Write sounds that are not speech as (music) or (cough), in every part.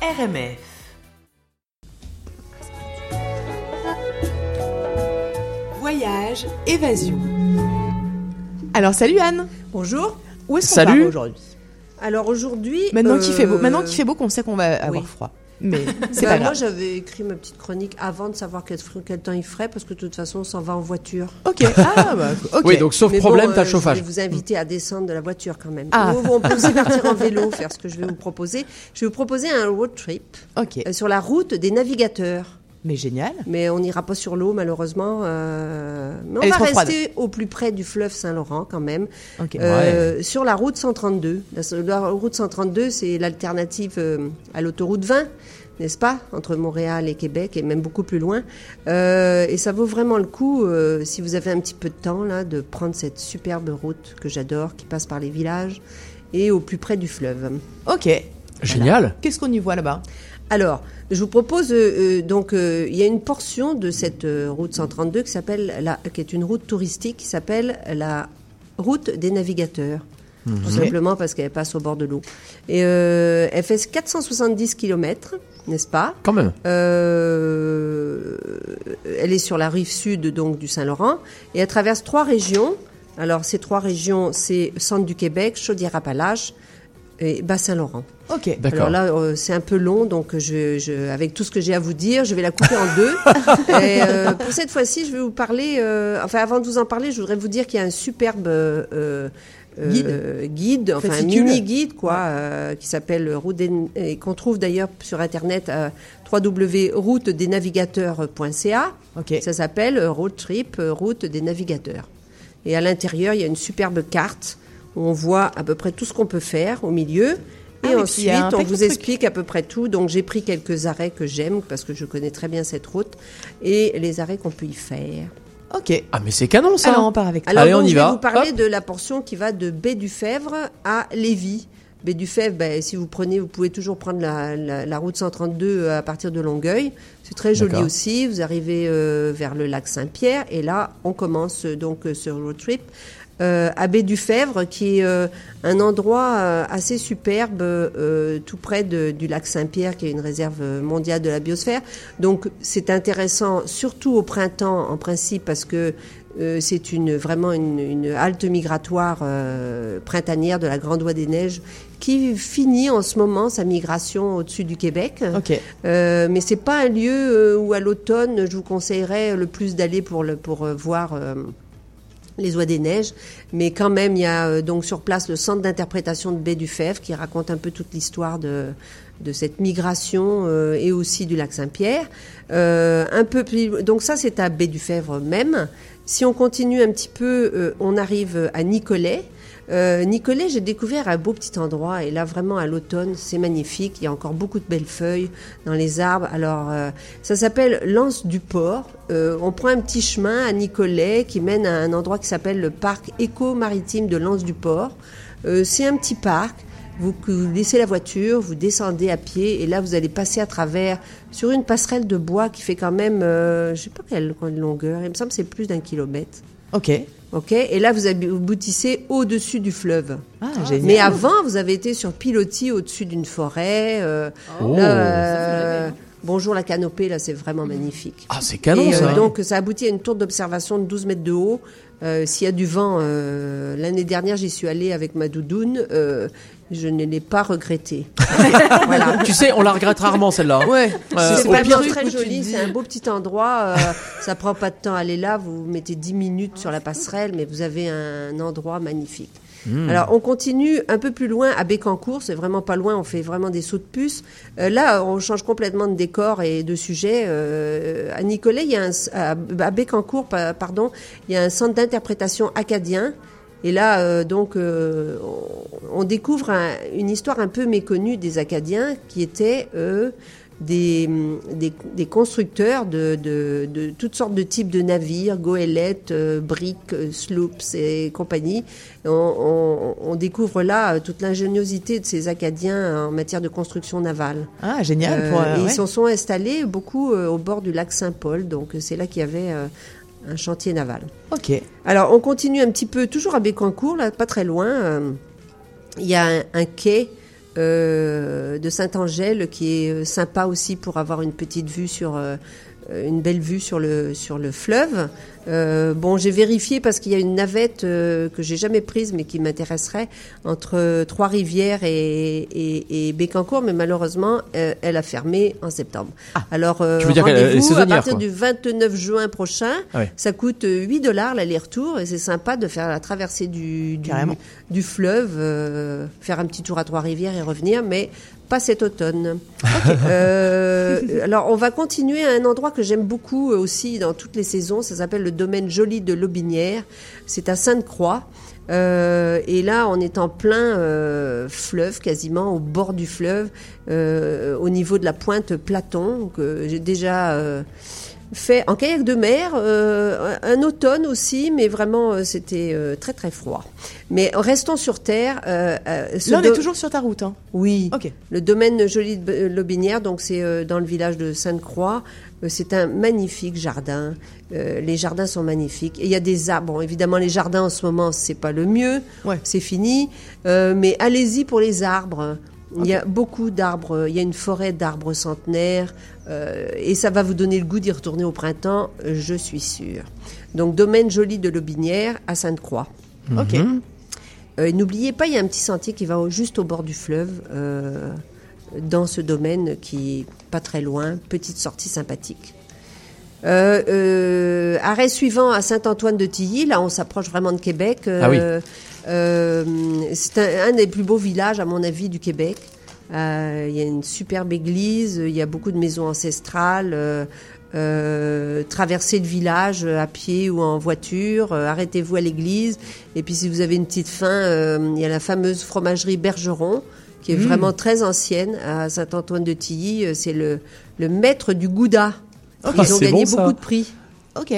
RMF. Voyage, évasion. Alors salut Anne. Bonjour. Où est-ce qu'on part aujourd'hui? Alors aujourd'hui. Maintenant qu'il fait beau, euh, maintenant qu'il fait beau, qu'on sait qu'on va avoir oui. froid. Mais (laughs) c'est bah, pas moi j'avais écrit ma petite chronique avant de savoir quel, quel temps il ferait parce que de toute façon on s'en va en voiture. Ok. Ah bah (laughs) ok. Oui, donc sauf Mais problème, bon, t'as euh, le chauffage. Je vais vous inviter à descendre de la voiture quand même. Ah. Ou on peut aussi (laughs) partir en vélo, faire ce que je vais vous proposer. Je vais vous proposer un road trip Ok. euh, sur la route des navigateurs. Mais génial. Mais on n'ira pas sur l'eau malheureusement. euh, Mais on Elle va froide. rester au plus près du fleuve Saint-Laurent quand même. Euh, Sur la route 132. La, la route 132, c'est l'alternative euh, à l'autoroute 20, n'est-ce pas, entre Montréal et Québec, et même beaucoup plus loin. Euh, et ça vaut vraiment le coup, euh, si vous avez un petit peu de temps, là, de prendre cette superbe route que j'adore, qui passe par les villages et au plus près du fleuve. Ok. Génial. Qu'est-ce qu'on y voit là-bas? Alors, je vous propose euh, euh, donc euh, il y a une portion de cette euh, route 132 qui s'appelle la qui est une route touristique qui s'appelle la route des navigateurs. Tout simplement parce qu'elle passe au bord de l'eau. Et elle fait 470 km, n'est-ce pas? Quand même. Elle est sur la rive sud donc du Saint-Laurent et elle traverse trois régions. Alors ces trois régions, c'est centre du Québec, Chaudière-Appalaches et Bas-Saint-Laurent. Ok. D'accord. Alors là, euh, c'est un peu long, donc je, je, avec tout ce que j'ai à vous dire, je vais la couper en deux. (laughs) Et, euh, pour cette fois-ci, je vais vous parler. euh, enfin, avant de vous en parler, je voudrais vous dire qu'il y a un superbe euh, euh, Guide. guide, enfin un mini guide, quoi, euh, qui s'appelle Route des, et qu'on trouve d'ailleurs sur internet à www.routedenavigateurs.ca. Ok. Ça s'appelle Road Trip, Route des navigateurs. Et à l'intérieur, il y a une superbe carte où on voit à peu près tout ce qu'on peut faire au milieu. Ah Et ensuite, on vous explique à peu près tout. Donc, j'ai pris quelques arrêts que j'aime parce que je connais très bien cette route et les arrêts qu'on peut y faire. Ok. Ah, mais c'est canon ça. Alors on part avec toi. Alors, Allez, donc, on y je vais va. vous parler Hop. de la portion qui va de Baie du Fèvre à Lévis. Baie du Fèvre, ben, si vous prenez, vous pouvez toujours prendre la, la- la route 132 à partir de Longueuil. C'est très joli aussi. Vous arrivez euh, vers le lac Saint-Pierre et là, on commence euh, donc euh, ce road trip. Euh, à Baie du Fèvre, qui est euh, un endroit euh, assez superbe, euh, tout près de- du lac Saint-Pierre, qui est une réserve mondiale de la biosphère. Donc, c'est intéressant, surtout au printemps, en principe, parce que euh, c'est une vraiment une, une halte migratoire euh, printanière de la Grande Oie des Neiges qui finit en ce moment sa migration au-dessus du Québec. Ok. Euh, mais c'est pas un lieu où à l'automne je vous conseillerais le plus d'aller pour le pour voir euh, les oies des neiges, mais quand même il y a euh, donc sur place le centre d'interprétation de Baie du Fèvre qui raconte un peu toute l'histoire de cette migration euh, et aussi du lac Saint-Pierre. Euh, un peu plus, donc ça c'est à Baie du Fèvre même. Si on continue un petit peu, on arrive à Nicolet. Euh, Nicolet, j'ai découvert un beau petit endroit et là vraiment à l'automne, c'est magnifique. Il y a encore beaucoup de belles feuilles dans les arbres. Alors euh, ça s'appelle l'Anse du Port. Euh, on prend un petit chemin à Nicolet qui mène à un endroit qui s'appelle le parc éco-maritime de l'Anse du Port. C'est un petit parc. Vous, laissez la voiture, vous descendez à pied et là vous allez passer à travers sur une passerelle de bois qui fait quand même, je sais pas quelle longueur, il me semble que c'est plus d'un kilomètre. Ok. Ok, et là vous aboutissez au-dessus du fleuve. Ah, génial. Mais avant, vous avez été sur pilotis au-dessus d'une forêt. euh, Oh. là, euh, bonjour la canopée, là c'est vraiment magnifique. Ah, c'est canon Et, euh, ça. donc ça aboutit à une tour d'observation de 12 mètres de haut. Euh, S'il y a du vent, euh, l'année dernière j'y suis allée avec ma doudoune, euh, je ne l'ai pas regretté. (laughs) voilà. Tu sais, on la regrette rarement celle-là. Ouais. Euh, C'est pire- très joli, c'est un beau petit endroit. euh, ça prend pas de temps à aller là. Vous mettez 10 minutes sur la passerelle, mais vous avez un endroit magnifique. Hmm. Alors, on continue un peu plus loin à Bécancourt. C'est vraiment pas loin. On fait vraiment des sauts de puce. Euh, là, on change complètement de décor et de sujet. Euh, à Nicolet, il y a un, à, à Bécancourt, pa- pardon, il y a un centre d'interprétation acadien. Et là, euh, donc, euh, on, découvre un- une histoire un peu méconnue des Acadiens qui étaient euh, des, des, des constructeurs de, de, de toutes sortes de types de navires, goélettes, euh, briques, euh, sloops et compagnie. On, on- on découvre là toute l'ingéniosité de ces Acadiens en matière de construction navale. Ah, génial. Pour, et ouais. Ils s'en sont installés beaucoup au bord du lac Saint-Paul, donc c'est là qu'il y avait un chantier naval. Ok. Alors, on continue un petit peu, toujours à Bécancourt, là, pas très loin. euh, Il y a un, un quai euh, de Saint-Angèle qui est sympa aussi pour avoir une petite vue sur euh, une belle vue sur le sur le fleuve. Euh, bon, j'ai vérifié parce qu'il y a une navette euh, que j'ai jamais prise mais qui m'intéresserait entre Trois-Rivières et, et, et Bécancourt, mais malheureusement euh, elle a fermé en septembre. Alors euh, rendez-vous à partir quoi. du 29 juin prochain. Ah ouais. Ça coûte euh, 8 dollars l'aller-retour et c'est sympa de faire la traversée du, du, du fleuve, euh, faire un petit tour à Trois-Rivières et revenir, mais pas cet automne. Euh, alors, on va continuer à un endroit que j'aime beaucoup euh, aussi dans toutes les saisons. Ça s'appelle le domaine joli de l'Aubinière. C'est à Sainte-Croix. Euh, et là, on est en plein fleuve, quasiment au bord du fleuve, au niveau de la pointe Platon, que j'ai déjà fait en kayak de mer, euh, un automne aussi, mais vraiment euh, c'était euh, très très froid. Mais restons sur terre. euh, euh, Là, on est toujours sur ta route. Hein. Oui. Ok. Le domaine joli de B- Lobinière, donc c'est euh, dans le village de Sainte-Croix. C'est un magnifique jardin. Euh, les jardins sont magnifiques. Et il y a des arbres. Bon, évidemment, les jardins en ce moment, c'est pas le mieux. Ouais. C'est fini. Euh, mais allez-y pour les arbres. Il y a beaucoup d'arbres. Il y a une forêt d'arbres centenaires. euh, et ça va vous donner le goût d'y retourner au printemps, euh, je suis sûre. Donc, domaine joli de Lobinière à Sainte-Croix. Ok. Euh, et N'oubliez pas, il y a un petit sentier qui va au- juste au bord du fleuve, euh, dans ce domaine qui est pas très loin, petite sortie sympathique. Euh, euh, arrêt suivant à Saint-Antoine de Tilly, là on s'approche vraiment de Québec. Euh, Ah oui. euh, c'est un, un des plus beaux villages à mon avis du Québec. Euh, Il y a une superbe église, il y a beaucoup de maisons ancestrales. Euh, traversez le village à pied ou en voiture, euh, arrêtez-vous à l'église. Et puis si vous avez une petite faim, euh, il y a la fameuse fromagerie Bergeron, qui est vraiment très ancienne à Saint-Antoine-de-Tilly. Euh, C'est le, le maître du Gouda. Ah, Ils ont gagné bon, beaucoup de prix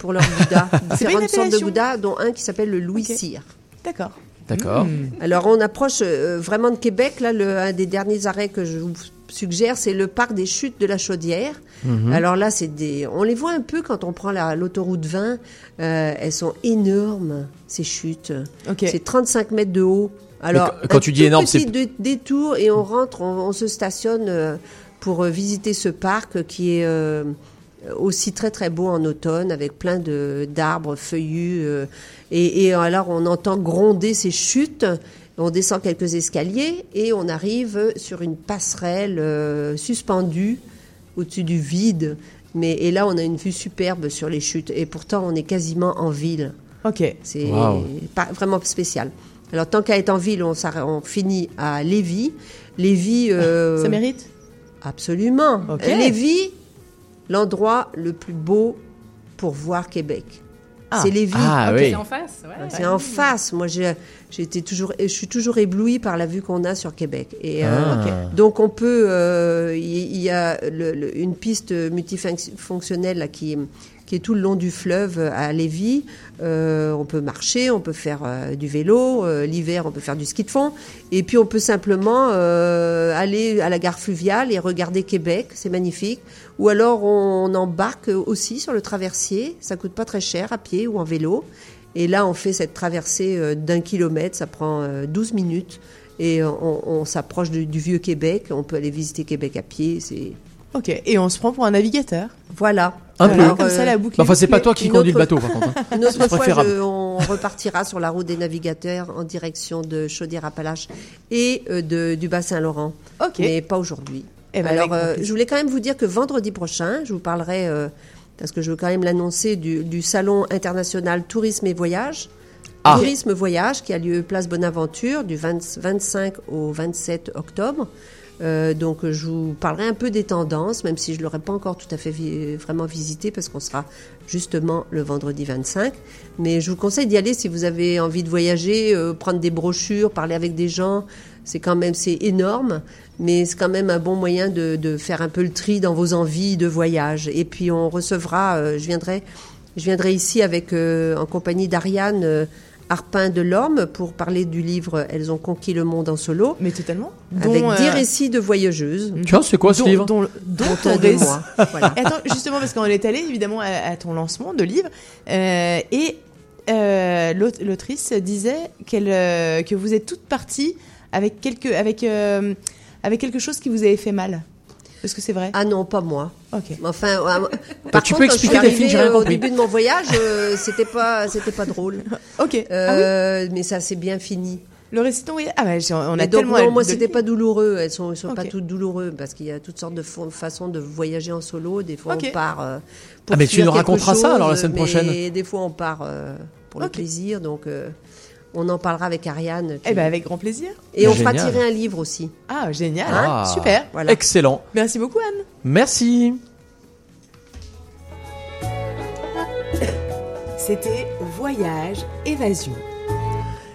pour leur (laughs) une Différentes sortes de. Gouda, dont un qui s'appelle le Louis Ok. Cyr. D'accord. D'accord. Alors on approche euh, vraiment de Québec. Là, le, un des derniers arrêts que je vous suggère, c'est le parc des chutes de la Chaudière. Mhm. Alors là, c'est des, on les voit un peu quand on prend la- l'autoroute 20. Euh, elles sont énormes ces chutes. Ok. C'est 35 mètres de haut. Alors Mais quand un tu dis énorme, c'est- dé- détour et on rentre, on, on se stationne euh, pour euh, visiter ce parc qui est euh, aussi très très beau en automne avec plein de d'arbres feuillus euh, et, et alors on entend gronder ces chutes. On descend quelques escaliers et on arrive sur une passerelle euh, suspendue au-dessus du vide. Mais et là on a une vue superbe sur les chutes et pourtant on est quasiment en ville. Ok. C'est Wow. pas vraiment spécial. Alors, tant qu'à être en ville, on, finit à Lévis. Lévis, euh, Ça mérite? Absolument. Ok. Lévis, l'endroit le plus beau pour voir Québec. Ah. C'est Lévis. Ah Ok, oui. C'est en face, ouais. C'est en face. Moi, j'ai, été toujours, je suis toujours éblouie par la vue qu'on a sur Québec. Et euh, Ah. donc, on peut, euh, il y, a le- le- une piste multifonctionnelle là, qui, qui est tout le long du fleuve à Lévis. Euh, on peut marcher, on peut faire euh, du vélo. euh, L'hiver, on peut faire du ski de fond. Et puis, on peut simplement aller à la gare fluviale et regarder Québec. C'est magnifique. Ou alors, on, embarque aussi sur le traversier. Ça coûte pas très cher à pied ou en vélo. Et là, on fait cette traversée d'un kilomètre, ça prend euh, 12 minutes. Et on, on s'approche du, du vieux Québec. On peut aller visiter Québec à pied. C'est Ok. Et on se prend pour un navigateur. voilà. Un peu. Alors, Comme ça, euh, la boucle. Enfin, est c'est pas toi qui conduis le bateau, par contre. hein. (laughs) Une autre fois, préférable. je- on repartira sur la route des navigateurs en direction de Chaudière-Appalaches et euh, de, du Bas-Saint-Laurent. Ok. Mais pas aujourd'hui. Eh ben, Alors, euh, je voulais quand même vous dire que vendredi prochain, je vous parlerai, euh, parce que je veux quand même l'annoncer, du, du Salon international Tourisme et Voyage. Ah. Tourisme Voyage qui a lieu place Bonaventure du 20 25 au 27 octobre. Euh, donc je vous parlerai un peu des tendances, même si je ne l'aurai pas encore tout à fait vraiment visité parce qu'on sera justement le vendredi 25. Mais je vous conseille d'y aller si vous avez envie de voyager, euh, prendre des brochures, parler avec des gens. C'est quand même c'est énorme, mais c'est quand même un bon moyen de, de faire un peu le tri dans vos envies de voyage. Et puis on recevra, euh, je viendrai, je viendrai ici avec euh, en compagnie d'Ariane. Arpin de l'Orme pour parler du livre Elles ont conquis le monde en solo, Mais totalement. avec Dont, dix euh, récits de voyageuses. Tiens, c'est quoi ce dont- livre dont, dont dont ton un de récit- moi. (laughs) Voilà. Et Attends, justement, parce qu'on est allé évidemment à, à ton lancement de livre, euh, et euh, l'aut- l'autrice disait qu'elle, euh, que vous êtes toutes parties avec quelques, avec euh, avec quelque chose qui vous avait fait mal. Est-ce que c'est vrai? Ah non, pas moi. Ok. Enfin, euh, par tu contre, peux quand je suis expliquer arrivée, euh, au début de mon voyage, euh, c'était pas, c'était pas drôle. (laughs) Ok. ah oui Euh, Mais ça s'est bien fini. Le ton voyage Ah bah, j'ai- on a donc, tellement... non, moi, de- c'était pas douloureux. Elles sont, elles sont pas toutes douloureuses parce qu'il y a toutes sortes de façons de voyager en solo. Des fois, on part euh, pour Ah, mais tu nous raconteras ça, alors, la semaine mais prochaine. des fois, on part euh, pour le plaisir. Donc, euh, on en parlera avec Ariane. qui- Eh ben avec grand plaisir. Et on fera tirer un livre aussi. Ah, génial. Ah. Super. Voilà. Excellent. Merci beaucoup, Anne. Merci. C'était Voyage Évasion.